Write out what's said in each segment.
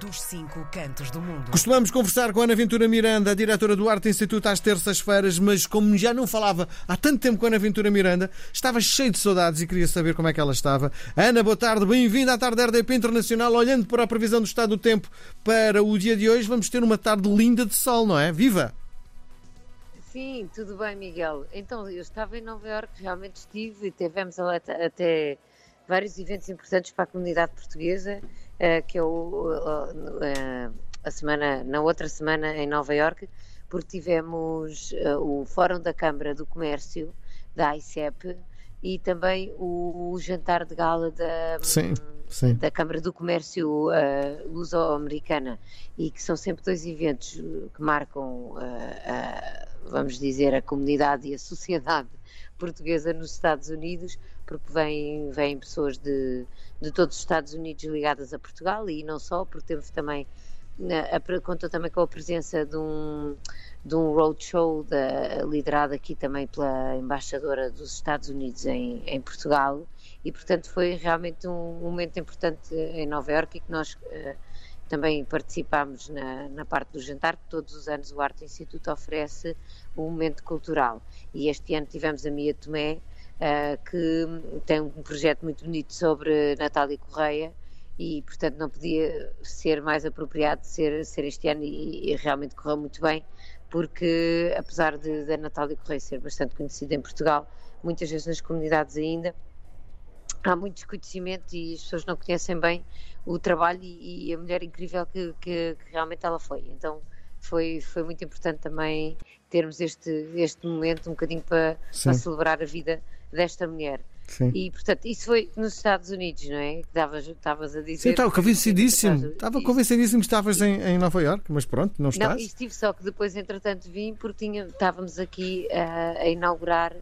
dos cinco cantos do mundo. Costumamos conversar com a Ana Ventura Miranda, diretora do Arte Instituto, às terças-feiras, mas como já não falava há tanto tempo com a Ana Ventura Miranda, estava cheio de saudades e queria saber como é que ela estava. Ana, boa tarde, bem-vinda à tarde RDP Internacional. Olhando para a previsão do estado do tempo para o dia de hoje, vamos ter uma tarde linda de sol, não é? Viva! Sim, tudo bem, Miguel. Então, eu estava em Nova Iorque, realmente estive e tivemos até vários eventos importantes para a comunidade portuguesa, que é o, uh, a semana, na outra semana em Nova Iorque, porque tivemos uh, o Fórum da Câmara do Comércio, da ICEP, e também o, jantar de gala da, sim, sim. da Câmara do Comércio uh, Luso-Americana, e que são sempre dois eventos que marcam vamos dizer, a comunidade e a sociedade portuguesa nos Estados Unidos, porque vêm, vêm pessoas de, de todos os Estados Unidos ligadas a Portugal e não só, porque temos também, a, conta também com a presença de um, de um roadshow da, liderado aqui também pela embaixadora dos Estados Unidos em, em Portugal e portanto foi realmente um, momento importante em Nova Iorque e que nós uh, também participámos na, na, parte do jantar, que todos os anos o Arte Instituto oferece um momento cultural. E este ano tivemos a Mia Tomé, que tem um projeto muito bonito sobre Natália Correia, e portanto não podia ser mais apropriado ser, ser este ano e, e realmente correu muito bem, porque apesar de da Natália Correia ser bastante conhecida em Portugal, muitas vezes nas comunidades ainda há muito desconhecimento e as pessoas não conhecem bem o trabalho e, e a mulher incrível que, que, que, realmente ela foi. Então foi, foi muito importante também termos este, este momento um bocadinho para, para celebrar a vida desta mulher. Sim. E, portanto, isso foi nos Estados Unidos, não é? Que estavas a dizer. Sim, estava convencidíssimo. Estava convencidíssimo que estavas em, em Nova York, mas pronto, não estás. Não, estive só que depois, entretanto, vim porque tinha, estávamos aqui uh, a inaugurar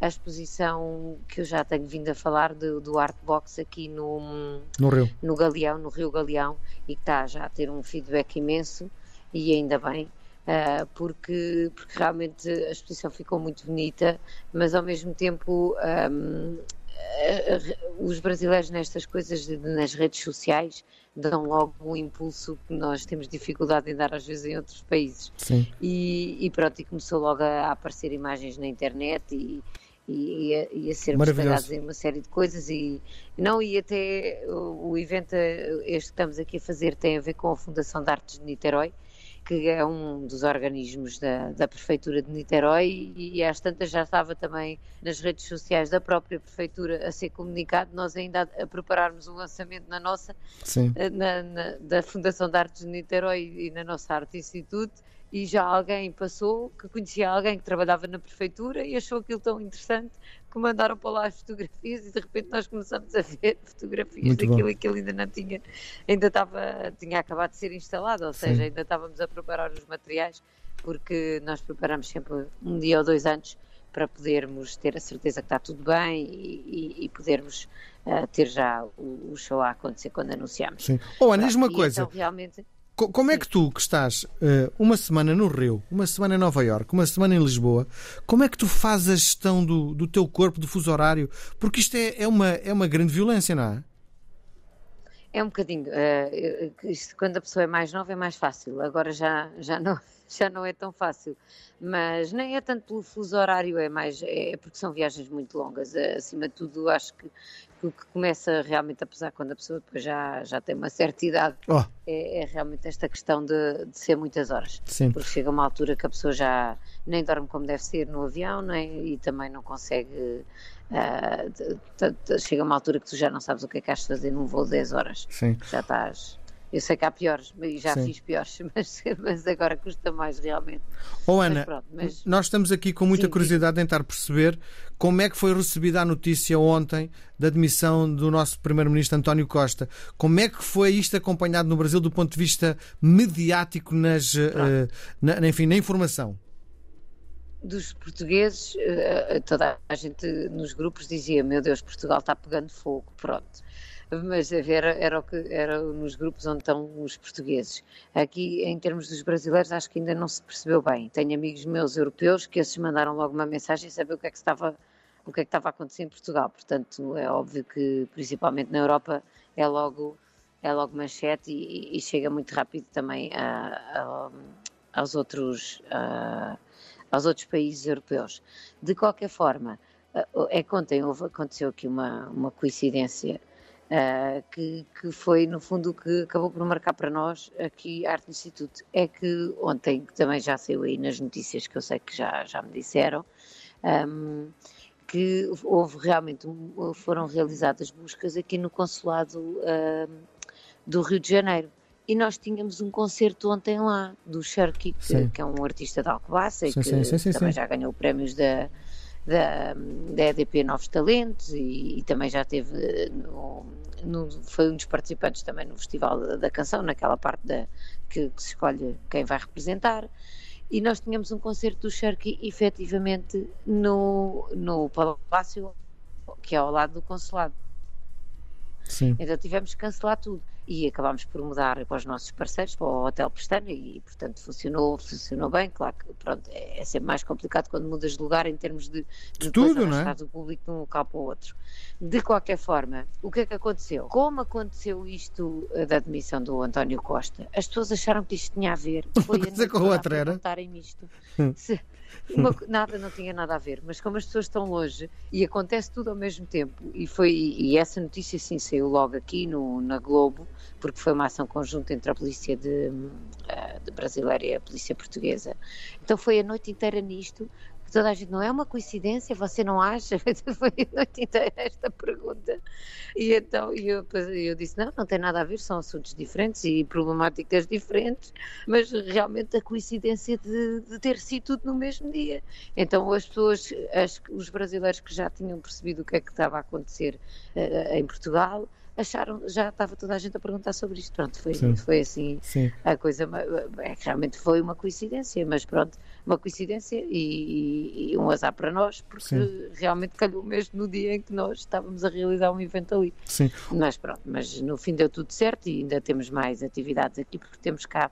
a exposição que eu já tenho vindo a falar do, do Artbox aqui no, no Rio. No Galeão, no Rio Galeão, e que está já a ter um feedback imenso, e ainda bem, uh, porque, porque realmente a exposição ficou muito bonita, mas ao mesmo tempo um, os brasileiros nestas coisas, nas redes sociais, dão logo um impulso que nós temos dificuldade em dar às vezes em outros países. Sim. E, e pronto, e começou logo a aparecer imagens na internet e, e ia, ia ser mostrados em uma série de coisas e não e até o, o evento este que estamos aqui a fazer tem a ver com a Fundação de Artes de Niterói que é um dos organismos da, da Prefeitura de Niterói e, e às tantas já estava também nas redes sociais da própria Prefeitura a ser comunicado, nós ainda a, a prepararmos um lançamento na nossa, eh, na, na, da Fundação de Artes de Niterói e na nossa Arte Instituto e já alguém passou que conhecia alguém que trabalhava na prefeitura e achou aquilo tão interessante que mandaram para lá as fotografias e de repente nós começamos a ver fotografias Muito daquilo bom. e aquilo ainda não tinha, ainda estava, tinha acabado de ser instalado, ou seja, Sim. ainda estávamos a preparar os materiais porque nós preparamos sempre um dia ou dois antes para podermos ter a certeza que está tudo bem e, e, e podermos uh, ter já o, o, show a acontecer quando anunciamos. Sim. Oh, Ana, diz uma coisa. Então, realmente... Como é que tu, que estás uh, uma semana no Rio, uma semana em Nova Iorque, uma semana em Lisboa, como é que tu fazes a gestão do, do teu corpo, do fuso horário? Porque isto é, é, uma, é uma grande violência, não é? É um bocadinho. Uh, isto, quando a pessoa é mais nova é mais fácil, agora já, já, não, já não é tão fácil. Mas nem é tanto pelo fuso horário, é mais é porque são viagens muito longas. Acima de tudo, acho que o que começa realmente a pesar quando a pessoa depois já, já tem uma certa idade oh. é, é, realmente esta questão de, de, ser muitas horas. Sim. Porque chega uma altura que a pessoa já nem dorme como deve ser no avião nem, e também não consegue. Uh, chega uma altura que tu já não sabes o que é que has de fazer num voo de 10 horas. Sim. Já estás eu sei que há piores, e já Sim. fiz piores, mas, mas, agora custa mais realmente. Oh Ana, mas pronto, mas... nós estamos aqui com muita Sim, curiosidade de tentar perceber como é que foi recebida a notícia ontem da demissão do nosso Primeiro-Ministro António Costa. Como é que foi isto acompanhado no Brasil do ponto de vista mediático, nas, uh, na, enfim, na informação? dos portugueses, eh, toda a gente nos grupos dizia: Meu Deus, Portugal está pegando fogo, pronto mas era, era, o que, era nos grupos onde estão os portugueses. Aqui, em termos dos brasileiros, acho que ainda não se percebeu bem. Tenho amigos meus europeus que esses mandaram logo uma mensagem e saber o que é que estava o que é que estava a acontecer em Portugal. Portanto, é óbvio que, principalmente na Europa, é logo é logo manchete e, e chega muito rápido também a, a, aos, outros, a, aos outros países europeus. De qualquer forma, é que ontem aconteceu aqui uma, uma coincidência Uh, que, que, foi no fundo o que acabou por marcar para nós aqui a Arte Instituto. É que ontem, que também já saiu aí nas notícias que eu sei que já, já me disseram, um, que houve realmente, foram realizadas buscas aqui no consulado uh, do Rio de Janeiro. E nós tínhamos um concerto ontem lá, do Sharky, que, que, é um artista de Alcobaça e que sim, sim, também já ganhou prémios da, da, da EDP Novos Talentos e, e também já teve, no, no, foi um dos participantes também no Festival da, da Canção, naquela parte da, que, que, se escolhe quem vai representar. E nós tínhamos um concerto do Sharky efetivamente no, no Palácio, que é ao lado do consulado. Sim. Então tivemos que cancelar tudo e acabámos por mudar para os nossos parceiros, para o Hotel Pestana e, portanto, funcionou, funcionou bem. Claro que pronto, é, é sempre mais complicado quando mudas de lugar em termos de, de tudo, não é? do público de um local para o outro. De qualquer forma, o que é que aconteceu? Como aconteceu isto eh, da admissão do António Costa? As pessoas acharam que isto tinha a ver. Foi Uma coisa com a outra era. Isto. Hum. Se, uma, nada, não tinha nada a ver, mas como as pessoas estão longe e acontece tudo ao mesmo tempo, e foi e essa notícia sim saiu logo aqui no, na Globo, porque foi uma ação conjunta entre a polícia de, eh, de brasileira e a polícia portuguesa. Então foi a noite inteira nisto, toda a gente, não é uma coincidência, você não acha? Foi a noite inteira esta pergunta. E então eu, eu disse, não, não tem nada a ver, são assuntos diferentes e problemáticas diferentes, mas realmente a coincidência de, de ter sido tudo no mesmo dia. Então as pessoas, as, os brasileiros que já tinham percebido o que é que estava a acontecer uh, em Portugal, acharam, já estava toda a gente a perguntar sobre isto. Pronto, foi, foi assim Sim. a coisa. É, realmente foi uma coincidência, mas pronto, uma coincidência e, e um azar para nós, porque Sim. realmente calhou mesmo no dia em que nós estávamos a realizar um evento ali. Sim. Mas pronto, mas no fim deu tudo certo e ainda temos mais atividades aqui, porque temos cá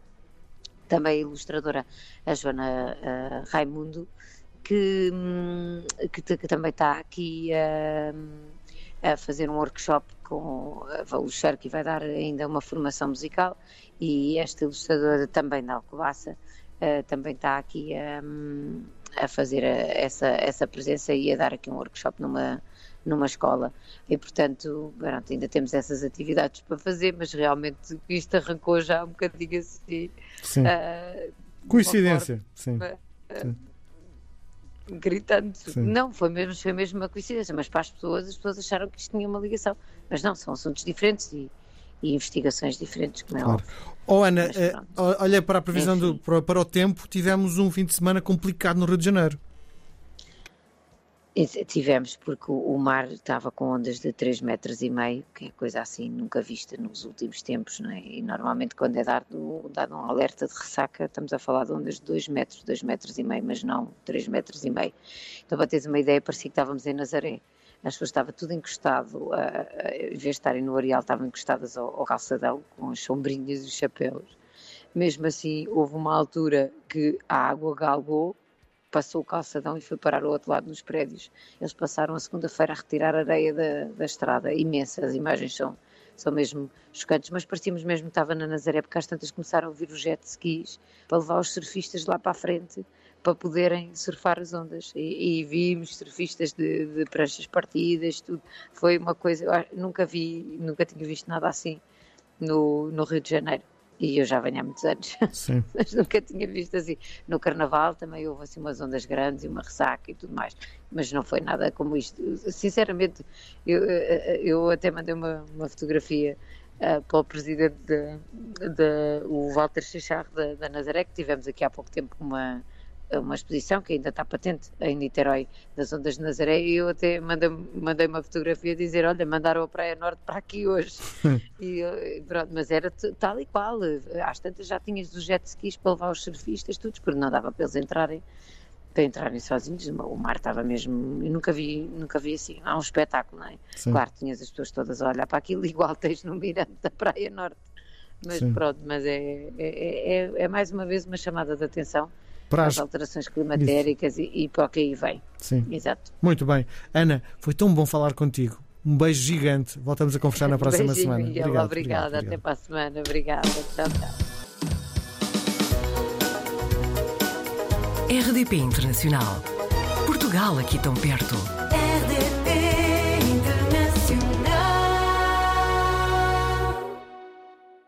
também a ilustradora, a Joana uh, Raimundo, que, hum, que, que, também está aqui. Uh, a fazer um workshop com o Cher, que vai dar ainda uma formação musical, e esta ilustradora também da Alcobaça uh, também está aqui um, a fazer a, essa, essa presença e a dar aqui um workshop numa, numa escola. E, portanto, pronto, ainda temos essas atividades para fazer, mas realmente isto arrancou já um bocadinho assim. Sim. Uh, Coincidência, forma, sim. Uh, sim gritando. Sim. Não, foi mesmo, foi mesmo uma coincidência, mas para as pessoas, as pessoas acharam que isto tinha uma ligação. Mas não, são assuntos diferentes e, e investigações diferentes, como é claro. Oh, Ana, eh, olha para a previsão do, para, para o tempo, tivemos um fim de semana complicado no Rio de Janeiro. Tivemos, porque o mar estava com ondas de 3 metros e meio, que é coisa assim nunca vista nos últimos tempos, não é? E normalmente quando é dado, dado um alerta de ressaca, estamos a falar de ondas de 2 metros, 2 metros e meio, mas não 3 metros e meio. Então para teres uma ideia, parecia que estávamos em Nazaré. As pessoas estava tudo encostado, em vez de estarem no areal, estavam encostadas ao, ao calçadão, com as sombrinhas e os chapéus. Mesmo assim, houve uma altura que a água galgou passou o calçadão e foi parar ao outro lado nos prédios. Eles passaram a segunda-feira a retirar areia da, da estrada, imensa, as imagens são, são mesmo chocantes, mas parecíamos mesmo que estava na Nazaré, porque às tantas começaram a vir os jet skis para levar os surfistas lá para a frente para poderem surfar as ondas e, e vimos surfistas de, de, pranchas partidas, tudo. Foi uma coisa, nunca vi, nunca tinha visto nada assim no, no Rio de Janeiro e eu já venho há muitos anos, mas nunca tinha visto assim. No Carnaval também houve assim umas ondas grandes e uma ressaca e tudo mais, mas não foi nada como isto. Sinceramente, eu, eu até mandei uma, uma fotografia uh, para o presidente, de, de, o Walter Chicharro da, da Nazaré, que tivemos aqui há pouco tempo uma uma exposição que ainda está patente em Niterói, das Ondas de Nazaré, e eu até mandei, mandei uma fotografia dizer: Olha, mandaram a Praia Norte para aqui hoje. e, pronto, mas era tal e qual. Às tantas já tinhas os jet skis para levar os surfistas, todos, porque não dava para eles entrarem para entrarem sozinhos, o mar estava mesmo, eu nunca vi, nunca vi assim, há um espetáculo, não é? Sim. Claro, tinhas as pessoas todas a olhar para aquilo, igual tens no mirante da Praia Norte, mas Sim. pronto, mas é, é, é, é, mais uma vez uma chamada de atenção para as, alterações climatéricas e, e, para o que aí vem. Sim. Exato. Muito bem. Ana, foi tão bom falar contigo. Um beijo gigante. Voltamos a conversar na próxima Beijinho, semana. Miguel. Obrigado, Obrigada. obrigado, Até para a semana. Obrigada. Tchau, tchau. RDP Internacional. Portugal aqui tão perto. RDP